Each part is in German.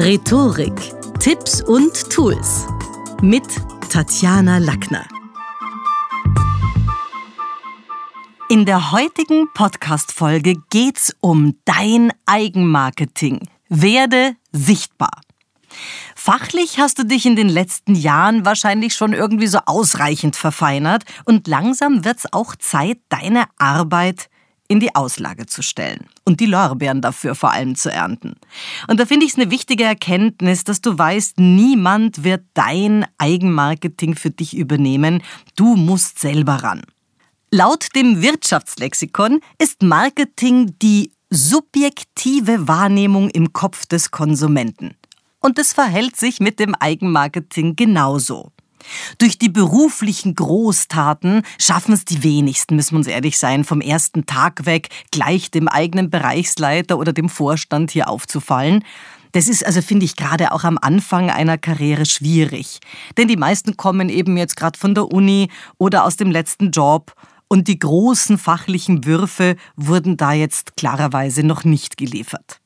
Rhetorik, Tipps und Tools mit Tatjana Lackner. In der heutigen Podcast-Folge geht's um dein Eigenmarketing. Werde sichtbar. Fachlich hast du dich in den letzten Jahren wahrscheinlich schon irgendwie so ausreichend verfeinert und langsam wird's auch Zeit, deine Arbeit in die Auslage zu stellen und die Lorbeeren dafür vor allem zu ernten. Und da finde ich es eine wichtige Erkenntnis, dass du weißt, niemand wird dein Eigenmarketing für dich übernehmen. Du musst selber ran. Laut dem Wirtschaftslexikon ist Marketing die subjektive Wahrnehmung im Kopf des Konsumenten. Und es verhält sich mit dem Eigenmarketing genauso. Durch die beruflichen Großtaten schaffen es die wenigsten, müssen wir uns ehrlich sein, vom ersten Tag weg gleich dem eigenen Bereichsleiter oder dem Vorstand hier aufzufallen. Das ist also, finde ich, gerade auch am Anfang einer Karriere schwierig. Denn die meisten kommen eben jetzt gerade von der Uni oder aus dem letzten Job und die großen fachlichen Würfe wurden da jetzt klarerweise noch nicht geliefert.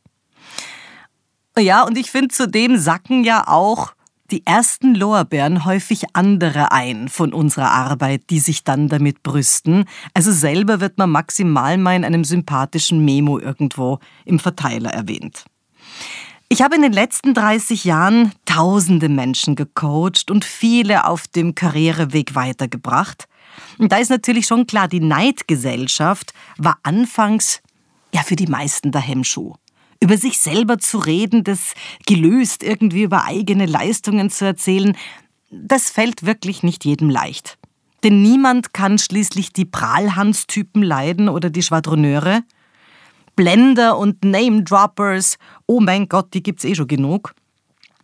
Ja, und ich finde, zudem sacken ja auch die ersten Lorbeeren häufig andere ein von unserer Arbeit, die sich dann damit brüsten. Also selber wird man maximal mal in einem sympathischen Memo irgendwo im Verteiler erwähnt. Ich habe in den letzten 30 Jahren tausende Menschen gecoacht und viele auf dem Karriereweg weitergebracht. Und da ist natürlich schon klar, die Neidgesellschaft war anfangs ja für die meisten der Hemmschuh über sich selber zu reden, das gelöst irgendwie über eigene Leistungen zu erzählen, das fällt wirklich nicht jedem leicht. Denn niemand kann schließlich die Prahlhans-Typen leiden oder die Schwadroneure. Blender und Name-Droppers, oh mein Gott, die gibt's eh schon genug.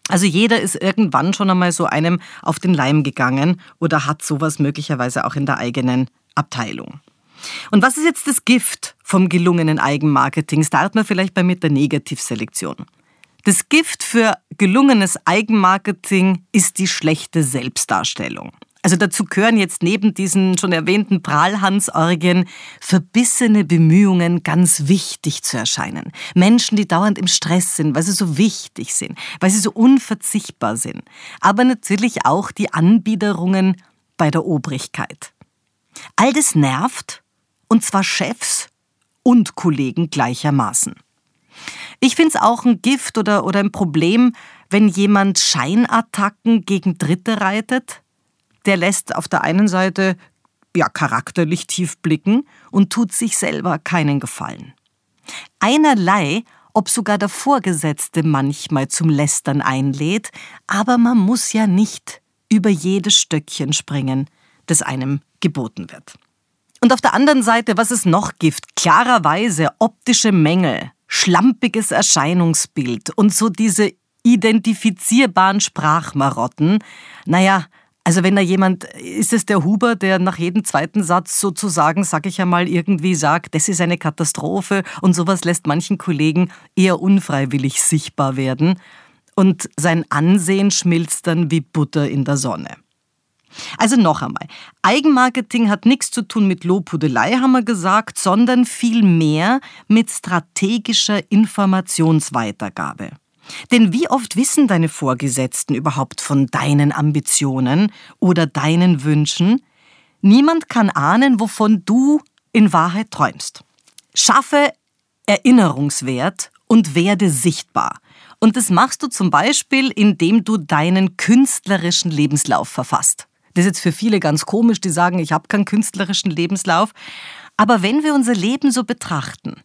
Also jeder ist irgendwann schon einmal so einem auf den Leim gegangen oder hat sowas möglicherweise auch in der eigenen Abteilung. Und was ist jetzt das Gift vom gelungenen Eigenmarketing? Starten wir vielleicht bei mit der Negativselektion. Das Gift für gelungenes Eigenmarketing ist die schlechte Selbstdarstellung. Also dazu gehören jetzt neben diesen schon erwähnten Prahlhansorgien verbissene Bemühungen, ganz wichtig zu erscheinen. Menschen, die dauernd im Stress sind, weil sie so wichtig sind, weil sie so unverzichtbar sind. Aber natürlich auch die Anbiederungen bei der Obrigkeit. All das nervt und zwar Chefs und Kollegen gleichermaßen. Ich finde es auch ein Gift oder, oder ein Problem, wenn jemand Scheinattacken gegen Dritte reitet. Der lässt auf der einen Seite ja charakterlich tief blicken und tut sich selber keinen Gefallen. Einerlei, ob sogar der Vorgesetzte manchmal zum Lästern einlädt, aber man muss ja nicht über jedes Stöckchen springen, das einem geboten wird. Und auf der anderen Seite, was es noch gibt, klarerweise optische Mängel, schlampiges Erscheinungsbild und so diese identifizierbaren Sprachmarotten. Naja, also wenn da jemand, ist es der Huber, der nach jedem zweiten Satz sozusagen, sag ich einmal, irgendwie sagt, das ist eine Katastrophe und sowas lässt manchen Kollegen eher unfreiwillig sichtbar werden und sein Ansehen schmilzt dann wie Butter in der Sonne. Also noch einmal, Eigenmarketing hat nichts zu tun mit Lobhudelei, haben wir gesagt, sondern vielmehr mit strategischer Informationsweitergabe. Denn wie oft wissen deine Vorgesetzten überhaupt von deinen Ambitionen oder deinen Wünschen? Niemand kann ahnen, wovon du in Wahrheit träumst. Schaffe Erinnerungswert und werde sichtbar. Und das machst du zum Beispiel, indem du deinen künstlerischen Lebenslauf verfasst. Das ist jetzt für viele ganz komisch, die sagen, ich habe keinen künstlerischen Lebenslauf. Aber wenn wir unser Leben so betrachten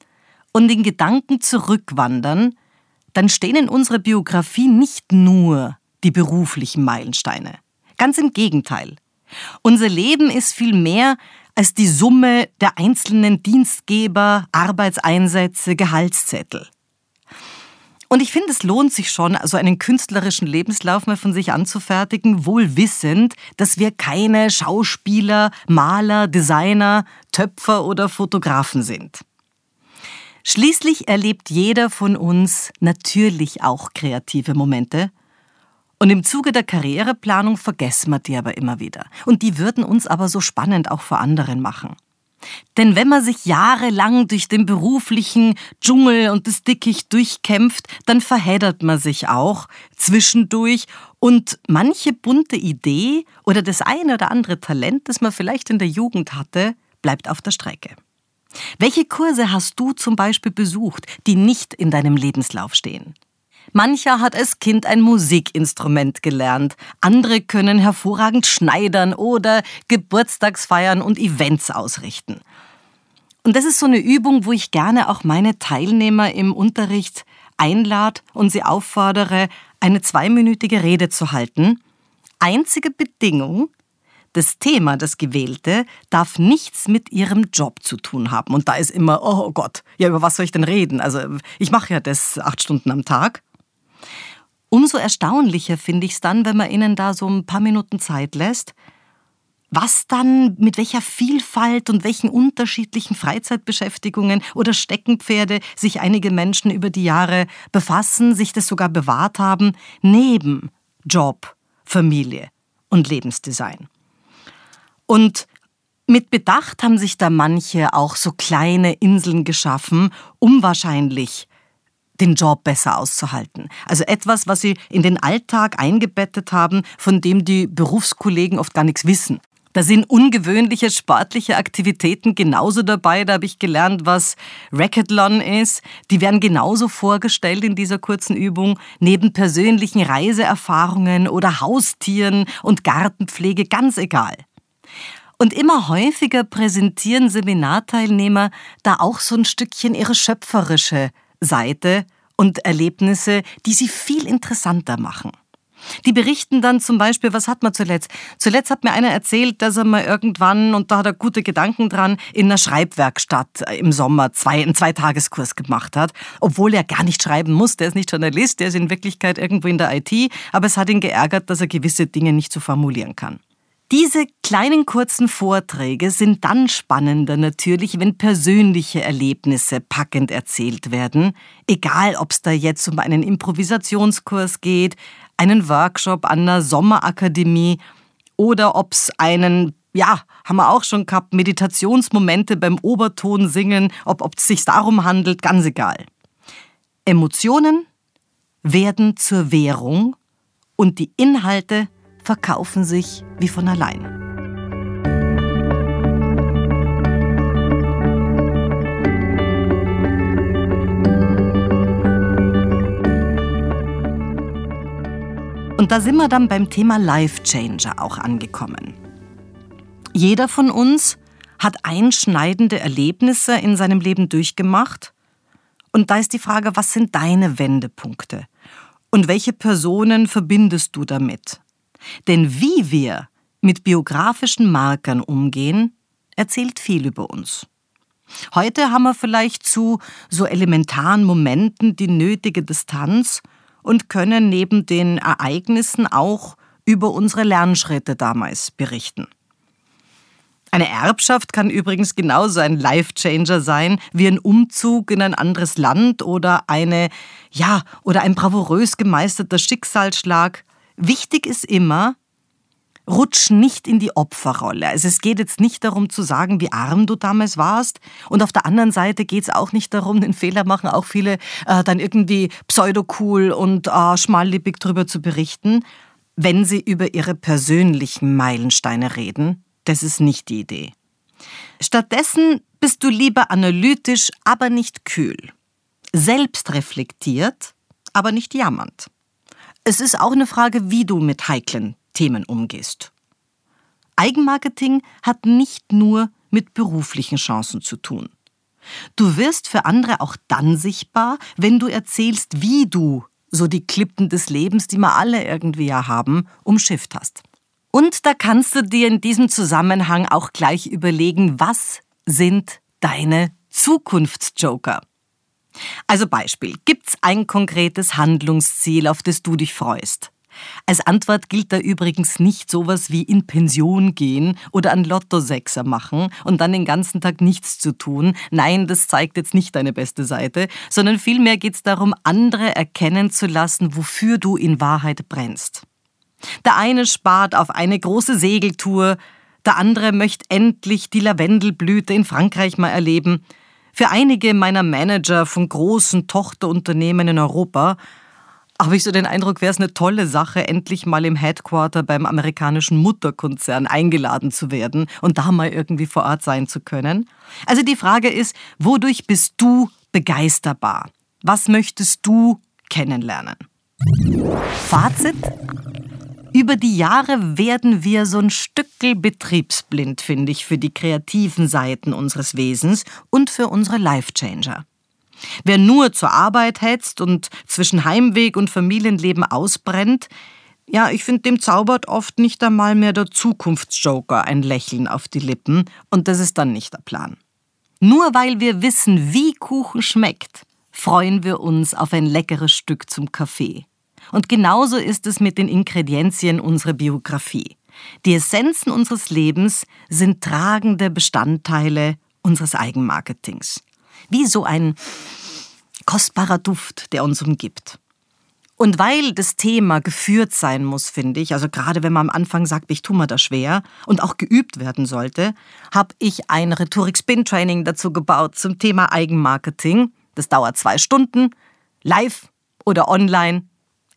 und den Gedanken zurückwandern, dann stehen in unserer Biografie nicht nur die beruflichen Meilensteine. Ganz im Gegenteil. Unser Leben ist viel mehr als die Summe der einzelnen Dienstgeber, Arbeitseinsätze, Gehaltszettel. Und ich finde, es lohnt sich schon, also einen künstlerischen Lebenslauf mal von sich anzufertigen, wohl wissend, dass wir keine Schauspieler, Maler, Designer, Töpfer oder Fotografen sind. Schließlich erlebt jeder von uns natürlich auch kreative Momente. Und im Zuge der Karriereplanung vergessen wir die aber immer wieder. Und die würden uns aber so spannend auch vor anderen machen. Denn wenn man sich jahrelang durch den beruflichen Dschungel und das Dickicht durchkämpft, dann verheddert man sich auch zwischendurch und manche bunte Idee oder das eine oder andere Talent, das man vielleicht in der Jugend hatte, bleibt auf der Strecke. Welche Kurse hast du zum Beispiel besucht, die nicht in deinem Lebenslauf stehen? Mancher hat als Kind ein Musikinstrument gelernt, andere können hervorragend schneidern oder Geburtstagsfeiern und Events ausrichten. Und das ist so eine Übung, wo ich gerne auch meine Teilnehmer im Unterricht einlade und sie auffordere, eine zweiminütige Rede zu halten. Einzige Bedingung, das Thema, das gewählte, darf nichts mit ihrem Job zu tun haben. Und da ist immer, oh Gott, ja, über was soll ich denn reden? Also ich mache ja das acht Stunden am Tag. Umso erstaunlicher finde ich es dann, wenn man ihnen da so ein paar Minuten Zeit lässt, was dann mit welcher Vielfalt und welchen unterschiedlichen Freizeitbeschäftigungen oder Steckenpferde sich einige Menschen über die Jahre befassen, sich das sogar bewahrt haben, neben Job, Familie und Lebensdesign. Und mit Bedacht haben sich da manche auch so kleine Inseln geschaffen, um wahrscheinlich den Job besser auszuhalten. Also etwas, was sie in den Alltag eingebettet haben, von dem die Berufskollegen oft gar nichts wissen. Da sind ungewöhnliche sportliche Aktivitäten genauso dabei. Da habe ich gelernt, was Racketlon ist. Die werden genauso vorgestellt in dieser kurzen Übung, neben persönlichen Reiseerfahrungen oder Haustieren und Gartenpflege, ganz egal. Und immer häufiger präsentieren Seminarteilnehmer da auch so ein Stückchen ihre schöpferische Seite und Erlebnisse, die sie viel interessanter machen. Die berichten dann zum Beispiel, was hat man zuletzt? Zuletzt hat mir einer erzählt, dass er mal irgendwann, und da hat er gute Gedanken dran, in einer Schreibwerkstatt im Sommer zwei, einen Zweitageskurs gemacht hat, obwohl er gar nicht schreiben muss. Der ist nicht Journalist, der ist in Wirklichkeit irgendwo in der IT, aber es hat ihn geärgert, dass er gewisse Dinge nicht so formulieren kann. Diese kleinen kurzen Vorträge sind dann spannender natürlich, wenn persönliche Erlebnisse packend erzählt werden, egal ob es da jetzt um einen Improvisationskurs geht, einen Workshop an einer Sommerakademie oder ob es einen ja, haben wir auch schon gehabt, Meditationsmomente beim Oberton singen, ob es sich darum handelt, ganz egal. Emotionen werden zur Währung und die Inhalte verkaufen sich wie von allein. Und da sind wir dann beim Thema Life Changer auch angekommen. Jeder von uns hat einschneidende Erlebnisse in seinem Leben durchgemacht. Und da ist die Frage, was sind deine Wendepunkte? Und welche Personen verbindest du damit? Denn wie wir mit biografischen Markern umgehen, erzählt viel über uns. Heute haben wir vielleicht zu so elementaren Momenten die nötige Distanz und können neben den Ereignissen auch über unsere Lernschritte damals berichten. Eine Erbschaft kann übrigens genauso ein Life-Changer sein wie ein Umzug in ein anderes Land oder eine, ja, oder ein bravourös gemeisterter Schicksalsschlag. Wichtig ist immer, rutsch nicht in die Opferrolle. Also es geht jetzt nicht darum zu sagen, wie arm du damals warst. Und auf der anderen Seite geht es auch nicht darum, den Fehler machen auch viele, äh, dann irgendwie pseudo-cool und äh, schmallippig drüber zu berichten, wenn sie über ihre persönlichen Meilensteine reden. Das ist nicht die Idee. Stattdessen bist du lieber analytisch, aber nicht kühl. Selbstreflektiert, aber nicht jammernd. Es ist auch eine Frage, wie du mit heiklen Themen umgehst. Eigenmarketing hat nicht nur mit beruflichen Chancen zu tun. Du wirst für andere auch dann sichtbar, wenn du erzählst, wie du so die Klippen des Lebens, die wir alle irgendwie ja haben, umschifft hast. Und da kannst du dir in diesem Zusammenhang auch gleich überlegen, was sind deine Zukunftsjoker? Also Beispiel, gibt's ein konkretes Handlungsziel, auf das du dich freust? Als Antwort gilt da übrigens nicht sowas wie in Pension gehen oder an Lottosechser machen und dann den ganzen Tag nichts zu tun. Nein, das zeigt jetzt nicht deine beste Seite, sondern vielmehr geht es darum, andere erkennen zu lassen, wofür du in Wahrheit brennst. Der eine spart auf eine große Segeltour, Der andere möchte endlich die Lavendelblüte in Frankreich mal erleben. Für einige meiner Manager von großen Tochterunternehmen in Europa habe ich so den Eindruck, wäre es eine tolle Sache, endlich mal im Headquarter beim amerikanischen Mutterkonzern eingeladen zu werden und da mal irgendwie vor Ort sein zu können. Also die Frage ist, wodurch bist du begeisterbar? Was möchtest du kennenlernen? Fazit? Über die Jahre werden wir so ein Stückel betriebsblind, finde ich, für die kreativen Seiten unseres Wesens und für unsere Life-Changer. Wer nur zur Arbeit hetzt und zwischen Heimweg und Familienleben ausbrennt, ja, ich finde, dem zaubert oft nicht einmal mehr der Zukunftsjoker ein Lächeln auf die Lippen und das ist dann nicht der Plan. Nur weil wir wissen, wie Kuchen schmeckt, freuen wir uns auf ein leckeres Stück zum Kaffee. Und genauso ist es mit den Ingredienzien unserer Biografie. Die Essenzen unseres Lebens sind tragende Bestandteile unseres Eigenmarketings. Wie so ein kostbarer Duft, der uns umgibt. Und weil das Thema geführt sein muss, finde ich, also gerade wenn man am Anfang sagt, ich tue mir das schwer und auch geübt werden sollte, habe ich ein Rhetorik-Spin-Training dazu gebaut zum Thema Eigenmarketing. Das dauert zwei Stunden, live oder online